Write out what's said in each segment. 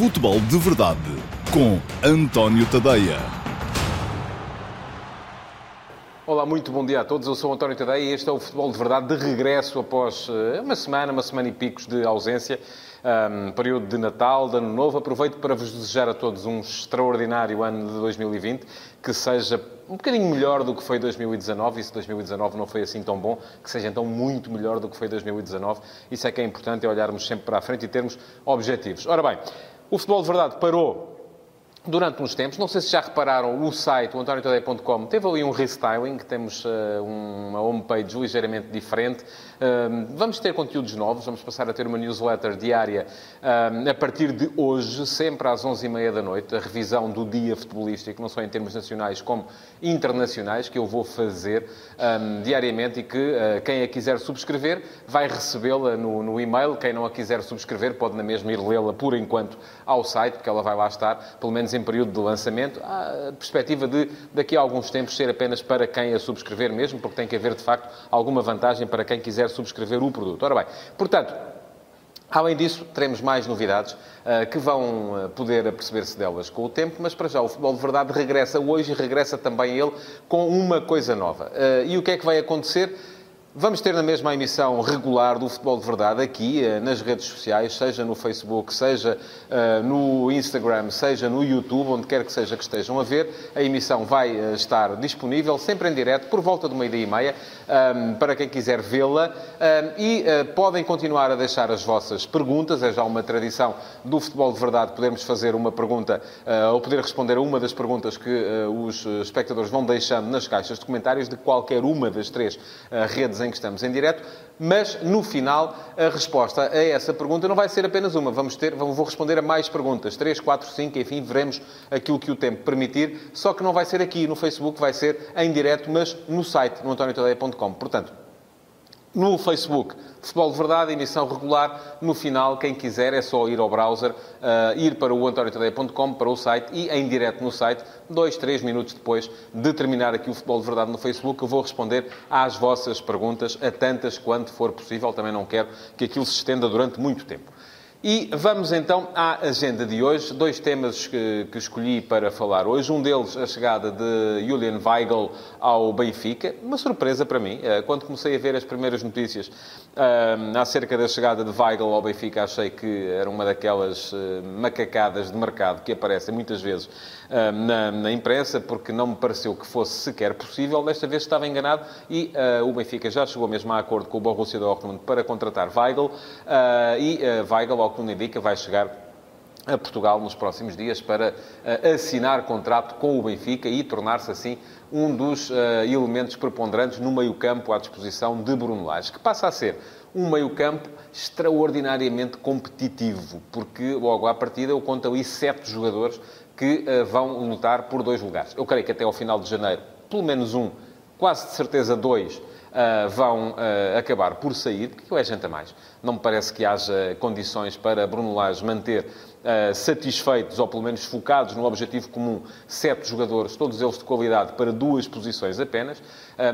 Futebol de Verdade com António Tadeia. Olá, muito bom dia a todos. Eu sou António Tadeia e este é o Futebol de Verdade de regresso após eh, uma semana, uma semana e picos de ausência. Um, período de Natal, de Ano Novo. Aproveito para vos desejar a todos um extraordinário ano de 2020, que seja um bocadinho melhor do que foi 2019, e se 2019 não foi assim tão bom, que seja então muito melhor do que foi 2019. Isso é que é importante, é olharmos sempre para a frente e termos objetivos. Ora bem, o futebol de verdade parou durante uns tempos. Não sei se já repararam, o site, o antoniotadeia.com, teve ali um restyling, temos uh, uma homepage ligeiramente diferente. Uh, vamos ter conteúdos novos, vamos passar a ter uma newsletter diária uh, a partir de hoje, sempre às 11h30 da noite, a revisão do dia futebolístico, não só em termos nacionais como internacionais, que eu vou fazer um, diariamente e que quem a quiser subscrever vai recebê-la no, no e-mail. Quem não a quiser subscrever pode na mesma ir lê-la por enquanto ao site, porque ela vai lá estar, pelo menos em período de lançamento, há a perspectiva de, daqui a alguns tempos, ser apenas para quem a subscrever mesmo, porque tem que haver, de facto, alguma vantagem para quem quiser subscrever o produto. Ora bem, portanto, Além disso, teremos mais novidades uh, que vão uh, poder perceber-se delas com o tempo, mas para já o futebol de verdade regressa hoje e regressa também ele com uma coisa nova. Uh, e o que é que vai acontecer? Vamos ter na mesma emissão regular do Futebol de Verdade aqui, eh, nas redes sociais, seja no Facebook, seja uh, no Instagram, seja no YouTube, onde quer que seja que estejam a ver. A emissão vai uh, estar disponível, sempre em direto, por volta de meia-dia e meia, um, para quem quiser vê-la. Um, e uh, podem continuar a deixar as vossas perguntas. É já uma tradição do Futebol de Verdade podermos fazer uma pergunta, ou poder responder a uma das perguntas que os espectadores vão deixando nas caixas de comentários de qualquer uma das três redes em que estamos em direto, mas no final a resposta a essa pergunta não vai ser apenas uma. Vamos ter, vou responder a mais perguntas, 3, 4, 5, enfim, veremos aquilo que o tempo permitir, só que não vai ser aqui no Facebook, vai ser em direto, mas no site, no antoniotadeia.com. Portanto, no Facebook, Futebol de Verdade, emissão regular. No final, quem quiser, é só ir ao browser, uh, ir para o antoniotadeia.com, para o site e em direto no site, dois, três minutos depois de terminar aqui o Futebol de Verdade no Facebook, eu vou responder às vossas perguntas, a tantas quanto for possível. Também não quero que aquilo se estenda durante muito tempo. E vamos então à agenda de hoje. Dois temas que, que, escolhi para falar hoje. Um deles, a chegada de Julian Weigl ao Benfica. Uma surpresa para mim. Eh, quando comecei a ver as primeiras notícias um, acerca da chegada de Weigl ao Benfica, achei que era uma daquelas uh, macacadas de mercado que aparecem muitas vezes uh, na, na, imprensa, porque não me pareceu que fosse sequer possível. Desta vez estava enganado e uh, o Benfica já chegou mesmo a acordo com o Borussia Dortmund para contratar Weigl. e Weigl, ao que tudo indica, vai chegar a Portugal nos próximos dias para uh, assinar contrato com o Benfica e tornar-se assim um dos uh, elementos preponderantes no meio-campo à disposição de Bruno Lage, que passa a ser um meio-campo extraordinariamente competitivo, porque logo à partida eu conto ali sete jogadores que uh, vão lutar por dois lugares. Eu creio que até ao final de janeiro, pelo menos um, quase de certeza dois, uh, vão uh, acabar por sair, porque é gente a mais. Não me parece que haja condições para Bruno Lage manter uh, satisfeitos, ou pelo menos focados no objetivo comum, sete jogadores, todos eles de qualidade, para duas posições apenas.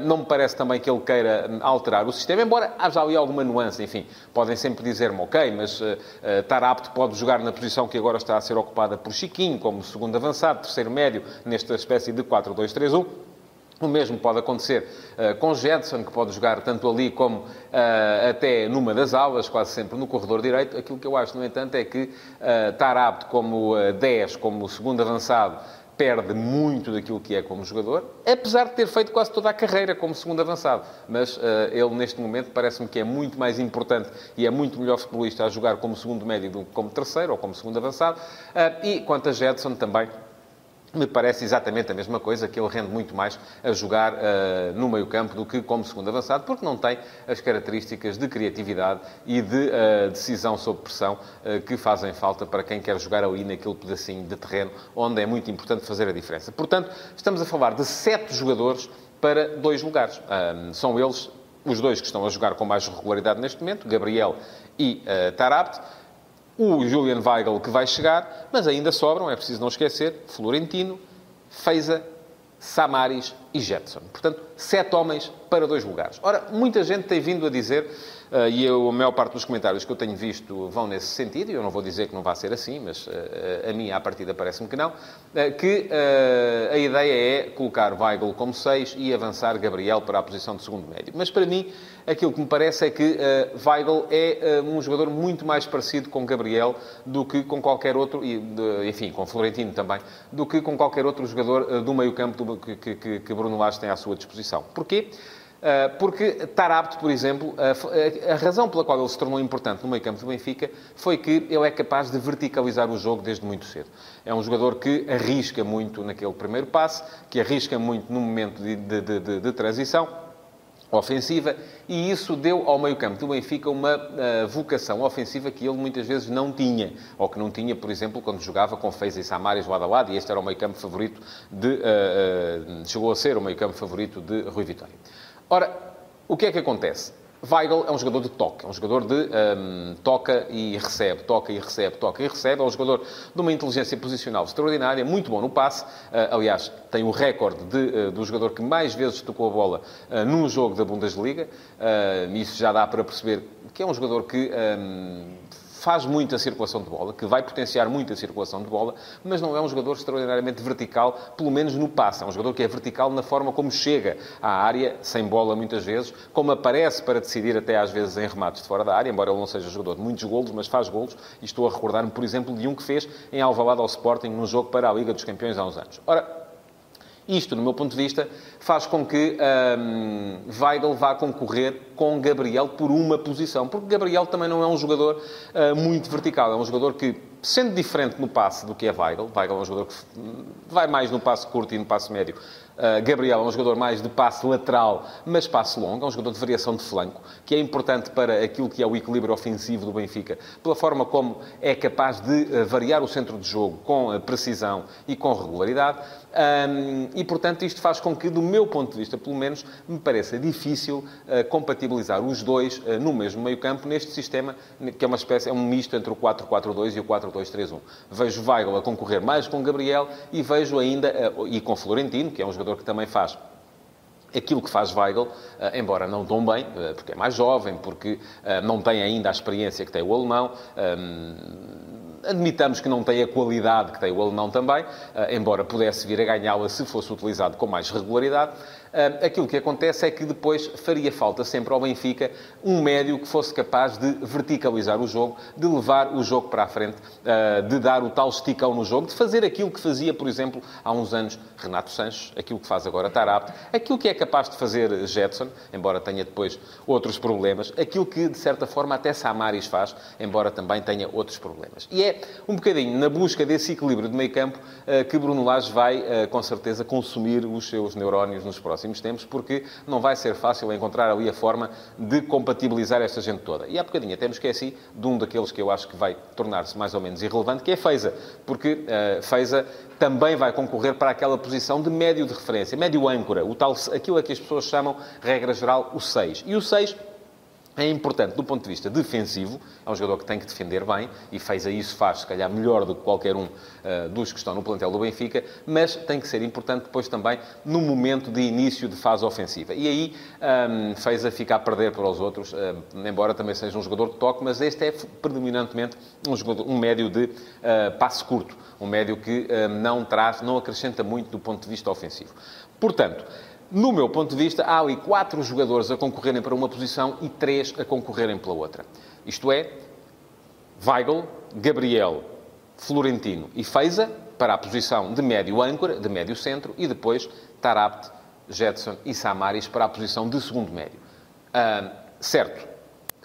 não me parece também que ele queira alterar o sistema, embora haja ali alguma nuance. Enfim, podem sempre dizer-me, ok, mas estar apto pode jogar na posição que agora está a ser ocupada por Chiquinho, como segundo avançado, terceiro médio, nesta espécie de 4-2-3-1. O mesmo pode acontecer uh, com Jetson, que pode jogar tanto ali como uh, até numa das aulas, quase sempre no corredor direito. Aquilo que eu acho, no entanto, é que uh, estar apto como 10, como segundo avançado, perde muito daquilo que é como jogador, apesar de ter feito quase toda a carreira como segundo avançado. Mas uh, ele, neste momento, parece-me que é muito mais importante e é muito melhor futebolista a jogar como segundo médio do que como terceiro ou como segundo avançado. Uh, e quanto a Jetson, também me parece exatamente a mesma coisa, que ele rende muito mais a jogar uh, no meio-campo do que como segundo avançado, porque não tem as características de criatividade e de uh, decisão sob pressão uh, que fazem falta para quem quer jogar ali naquele pedacinho de terreno onde é muito importante fazer a diferença. Portanto, estamos a falar de sete jogadores para dois lugares. são eles os dois que estão a jogar com mais regularidade neste momento, Gabriel e uh, Tarabt o Julian Weigl que vai chegar, mas ainda sobram, é preciso não esquecer, Florentino, Feiza, Samaris e Jetson. Portanto, sete homens para dois lugares. Ora, muita gente tem vindo a dizer Uh, e eu, a maior parte dos comentários que eu tenho visto vão nesse sentido, e eu não vou dizer que não vai ser assim, mas uh, a mim, à partida, parece-me que não, que a ideia é colocar Weigl como 6 e avançar Gabriel para a posição de segundo médio. Mas, para mim, aquilo que me parece é que Weigl é um jogador muito mais parecido com Gabriel do que com qualquer outro, e, enfim, com Florentino também, do que com qualquer outro jogador do meio-campo que, que, que Bruno Lage tem à sua disposição. Porquê? Eh, porque Tarapto, por exemplo, a razão pela qual ele se tornou importante no meio campo do Benfica foi que ele é capaz de verticalizar o jogo desde muito cedo. É um jogador que arrisca muito naquele primeiro passe, que arrisca muito no momento de, de, de, de transição ofensiva e isso deu ao meio-campo do Benfica uma uh, vocação ofensiva que ele muitas vezes não tinha, ou que não tinha, por exemplo, quando jogava com Feiza e Samaris lado a lado, e este era o meio-campo favorito de. Uh, uh, chegou a ser o meio-campo favorito de Rui Vitória. Ora, o que é que acontece? Weigl é um jogador de toque, é um jogador de um, toca e recebe, toca e recebe, toca e recebe. É um jogador de uma inteligência posicional extraordinária, muito bom no passe. Uh, aliás, tem o recorde de, uh, do jogador que mais vezes tocou a bola uh, num jogo da Bundesliga. Isso já dá para perceber que é um jogador que um, faz muita circulação de bola, que vai potenciar muito a circulação de bola, mas não é um jogador extraordinariamente vertical, pelo menos no passe. É um jogador que é vertical na forma como chega à área, sem bola muitas vezes, como aparece para decidir até às vezes em remates de fora da área, embora ele não seja jogador de muitos golos, mas faz golos. E estou a recordar-me, por exemplo, de um que fez em Alvalade ao Sporting, num jogo para a Liga dos Campeões há uns anos. Ora, isto, no meu ponto de vista, faz com que um, Weigl vá concorrer com Gabriel por uma posição. Porque Gabriel também não é um jogador uh, muito vertical. É um jogador que, sendo diferente no passe do que é Weigl, Weigl é um jogador que vai mais no passe curto e no passe médio, Uh, Gabriel é um jogador mais de passe lateral, mas passe longo, é um jogador de variação de flanco, que é importante para aquilo que é o equilíbrio ofensivo do Benfica, pela forma como é capaz de uh, variar o centro de jogo com uh, precisão e com regularidade. Um, e, portanto, isto faz com que, do meu ponto de vista, pelo menos, me pareça difícil compatibilizar os dois no mesmo meio-campo, neste sistema, que é uma espécie, é um misto entre o 4-4-2 e o 4-2-3-1. Vejo Weigl a concorrer mais com Gabriel e vejo ainda, e com Florentino, que é um jogador que também faz aquilo que faz Weigl, eh, embora não tão bem, eh, porque é mais jovem, porque eh, não tem ainda a experiência que tem o alemão. Admitamos que não tem a qualidade que tem o alemão também, embora pudesse vir a ganhá-la se fosse utilizado com mais regularidade. Ah, aquilo que acontece é que depois faria falta sempre ao Benfica um médio que fosse capaz de verticalizar o jogo, de levar o jogo para a frente, ah, de dar o tal esticão no jogo, de fazer aquilo que fazia, por exemplo, há uns anos Renato Sanches, aquilo que faz agora Tarap, aquilo que é capaz de fazer Jetson, embora tenha depois outros problemas, aquilo que, de certa forma, até Samaris faz, embora também tenha outros problemas. E é um bocadinho na busca desse equilíbrio de meio campo ah, que Bruno Lage vai, com certeza, consumir os seus neurónios nos próximos próximos tempos, porque não vai ser fácil encontrar ali a forma de compatibilizar esta gente toda. E há bocadinho até me esqueci de um daqueles que eu acho que vai tornar-se mais ou menos irrelevante, que é Feiza, porque uh, Feiza também vai concorrer para aquela posição de médio de referência, médio âncora, o tal, aquilo a que as pessoas chamam, regra geral, o 6. E o 6 é importante do ponto de vista defensivo, é um jogador que tem que defender bem e fez a isso, faz se calhar melhor do que qualquer um uh, dos que estão no plantel do Benfica, mas tem que ser importante depois também no momento de início de fase ofensiva. E aí um, ehm, fez a ficar a perder para os outros, uh, embora também seja um jogador de toque, mas este é predominantemente um, jogador, um médio de uh, passe curto, um médio que não traz, não acrescenta muito do ponto de vista ofensivo. Portanto, no meu ponto de vista, há ali quatro jogadores a concorrerem para uma posição e três a concorrerem pela outra. Isto é, Weigl, Gabriel, Florentino e Feiza para a posição de médio âncora, de médio centro, e depois Tarabt, Jetson e Samaris para a posição de segundo médio. Certo,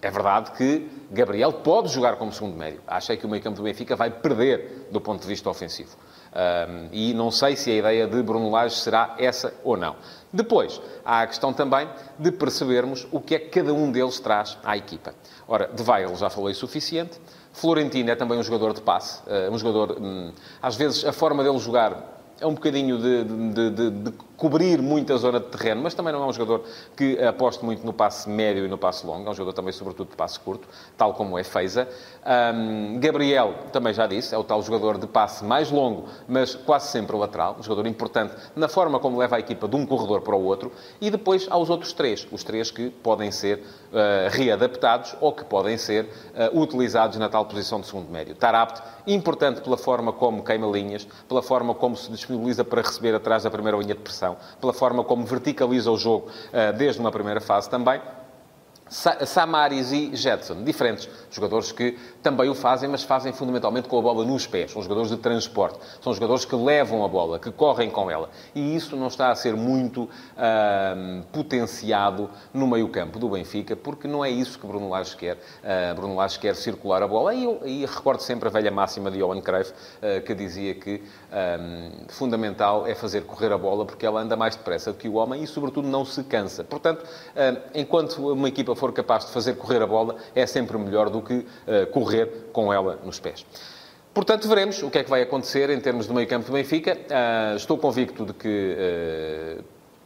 é verdade que Gabriel pode jogar como segundo médio. Achei que o meio campo do Benfica vai perder do ponto de vista ofensivo. Um, e não sei se a ideia de Bruno Lage será essa ou não. Depois, há a questão também de percebermos o que é que cada um deles traz à equipa. Ora, de Weigl já falei suficiente. Florentino é também um jogador de passe. Uh, um jogador, um, às vezes, a forma dele jogar é um bocadinho de, de, de, de cobrir muita zona de terreno, mas também não é um jogador que aposte muito no passe médio e no passe longo. É um jogador também, sobretudo, de passe curto, tal como é Feiza. Um, Gabriel, também já disse, é o tal jogador de passe mais longo, mas quase sempre lateral. Um jogador importante na forma como leva a equipa de um corredor para o outro. E depois há os outros três. Os três que podem ser uh, readaptados ou que podem ser uh, utilizados na tal posição de segundo médio. Tarabt, importante pela forma como queima linhas, pela forma como se disponibiliza para receber atrás da primeira linha de pressão, pela forma como verticaliza o jogo uh, desde uma primeira fase também. Samaris e Jetson, diferentes jogadores que também o fazem, mas fazem fundamentalmente com a bola nos pés. São jogadores de transporte. São jogadores que levam a bola, que correm com ela. E isso não está a ser muito uh, potenciado no meio-campo do Benfica, porque não é isso que Bruno Lage quer. Uh, Bruno Lage quer circular a bola. E, eu, e recordo sempre a velha máxima de Johan Cruyff, uh, que dizia que fundamental é fazer correr a bola, porque ela anda mais depressa do que o homem e, sobretudo, não se cansa. Portanto, enquanto uma equipa for capaz de fazer correr a bola, é sempre melhor do que uh, correr com ela nos pés. Portanto, veremos o que é que vai acontecer em termos do meio-campo do Benfica. Uh, estou convicto de que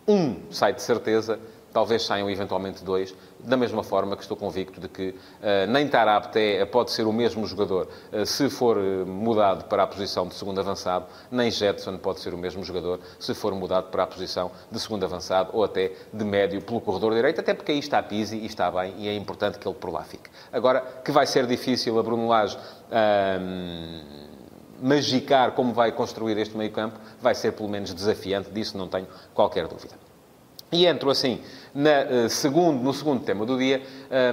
uh, um sai de certeza talvez saiam eventualmente dois, da mesma forma que estou convicto de que uh, nem Tarabt é, pode ser o mesmo jogador uh, se for uh, mudado para a posição de segundo avançado, nem Jetson pode ser o mesmo jogador se for mudado para a posição de segundo avançado ou até de médio pelo corredor direito, até porque aí está Pizzi e está bem e é importante que ele por lá fique. Agora, que vai ser difícil a Bruno Lage magicar como vai construir este meio campo, vai ser pelo menos desafiante, disso não tenho qualquer dúvida. E entro assim na, uh, segundo, no segundo tema do dia.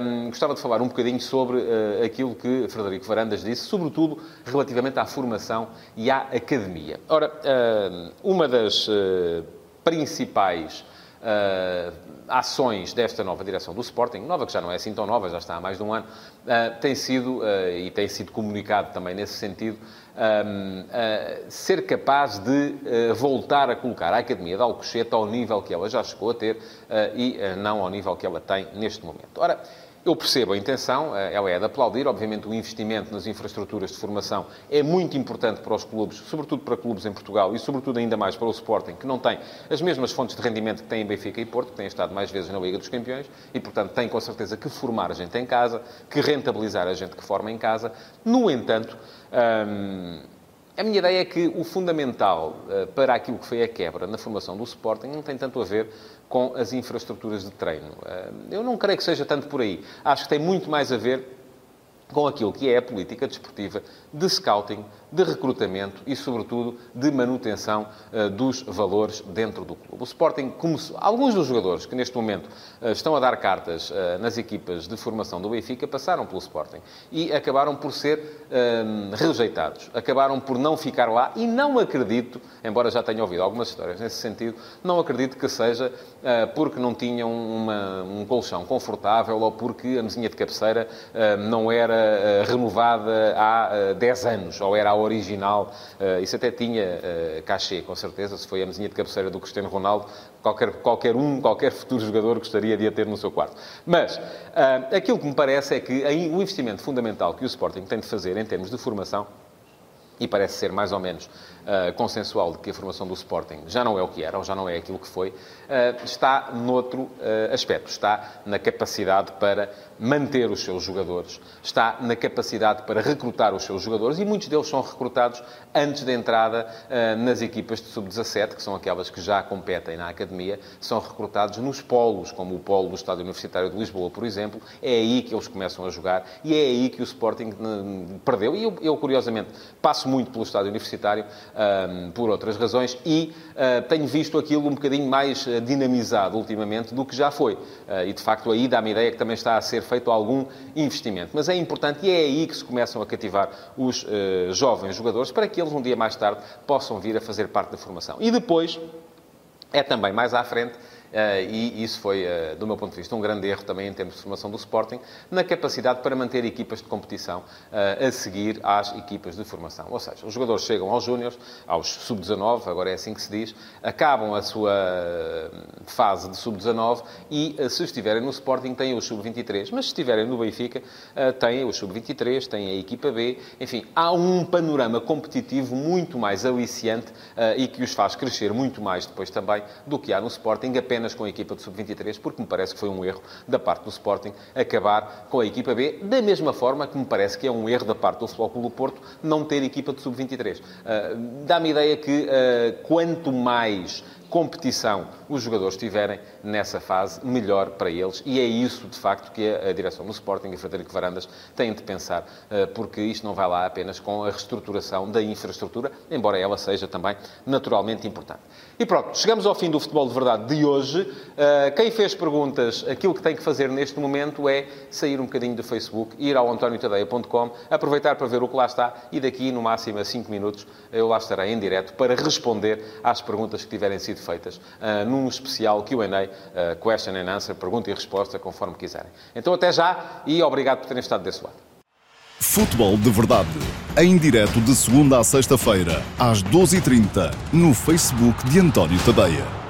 Um, gostava de falar um bocadinho sobre uh, aquilo que Frederico Varandas disse, sobretudo relativamente à formação e à academia. Ora, uh, uma das principais ações desta nova direção do Sporting, nova que já não é assim tão nova, já está há mais de um ano, tem sido, e tem sido comunicado também nesse sentido, um, uh, ser capaz de uh, voltar a colocar a Academia de Alcochete ao nível que ela já chegou a ter uh, e não ao nível que ela tem neste momento. Ora, eu percebo a intenção, eh, ela é de aplaudir. Obviamente, o investimento nas infraestruturas de formação é muito importante para os clubes, sobretudo para clubes em Portugal e, sobretudo, ainda mais para o Sporting, que não tem as mesmas fontes de rendimento que tem em Benfica e Porto, que têm estado mais vezes na Liga dos Campeões e, portanto, tem com certeza que formar a gente em casa, que rentabilizar a gente que forma em casa. No entanto, hum, a minha ideia é que o fundamental uh, para aquilo que foi a quebra na formação do Sporting não tem tanto a ver com as infraestruturas de treino. Uh, eu não creio que seja tanto por aí. Acho que tem muito mais a ver com aquilo que é a política desportiva de scouting, de recrutamento e, sobretudo, de manutenção uh, dos valores dentro do clube. O Sporting começou... Alguns dos jogadores que, neste momento, uh, estão a dar cartas uh, nas equipas de formação do Benfica passaram pelo Sporting e acabaram por ser rejeitados. Acabaram por não ficar lá e não acredito, embora já tenha ouvido algumas histórias nesse sentido, não acredito que seja porque não tinham uma, um colchão confortável ou porque a mesinha de cabeceira não era renovada há 10 anos ou era há original. Uh, isso até tinha uh, cachê, com certeza, se foi a mesinha de cabeceira do Cristiano Ronaldo, qualquer, qualquer um, qualquer futuro jogador gostaria de a ter no seu quarto. Mas uh, aquilo que me parece é que o investimento fundamental que o Sporting tem de fazer em termos de formação e parece ser mais ou menos uh, consensual de que a formação do Sporting já não é o que era, ou já não é aquilo que foi, uh, está noutro uh, aspecto. Está na capacidade para manter os seus jogadores, está na capacidade para recrutar os seus jogadores, e muitos deles são recrutados antes da entrada nas equipas de sub-17, que são aquelas que já competem na academia, são recrutados nos polos, como o polo do Estádio Universitário de Lisboa, por exemplo. É aí que eles começam a jogar e é aí que o Sporting perdeu. E eu, eu curiosamente, passo muito pelo Estádio Universitário um, por outras razões, e uh, tenho visto aquilo um bocadinho mais uh, dinamizado ultimamente do que já foi. Uh, e, de facto, aí dá-me ideia que também está a ser feito algum investimento. Mas é importante e é aí que se começam a cativar os jovens jogadores para que eles, um dia mais tarde, possam vir a fazer parte da formação. E depois, é também mais à frente, e isso foi, do meu ponto de vista, um grande erro também em termos de formação do Sporting, na capacidade para manter equipas de competição a seguir às equipas de formação. Ou seja, os jogadores chegam aos júniores, aos sub-19, agora é assim que se diz, acabam a sua fase de sub-19 e, se estiverem no Sporting, têm o sub-23, mas se estiverem no Benfica, têm o sub-23, têm a equipa B, enfim, há um panorama competitivo muito mais aliciante e que os faz crescer muito mais depois também do que há no Sporting, apenas com a equipa de sub-23, porque me parece que foi um erro da parte do Sporting acabar com a equipa B, da mesma forma que me parece que é um erro da parte do Futebol Clube do Porto não ter equipa de sub-23. Uh, Dá-me ideia que uh, quanto mais competição os jogadores tiverem nessa fase, melhor para eles. E é isso, de facto, que a direção do Sporting e Frederico Varandas têm de pensar, eh, porque isto não vai lá apenas com a reestruturação da infraestrutura, embora ela seja também naturalmente importante. E pronto, chegamos ao fim do Futebol de Verdade de hoje. Eh, quem fez perguntas, aquilo que tem que fazer neste momento é sair um bocadinho do Facebook, ir ao antoniotadeia.com, aproveitar para ver o que lá está e daqui, no máximo a 5 minutos, eu lá estarei em direto para responder às perguntas que tiverem sido feitas uh, num especial Q&A, uh, Question and Answer, pergunta e resposta, conforme quiserem. Então até já e obrigado por terem estado desse lado. Futebol de Verdade, em direto de segunda a sexta-feira, às 12h30, no Facebook de António Tadeia.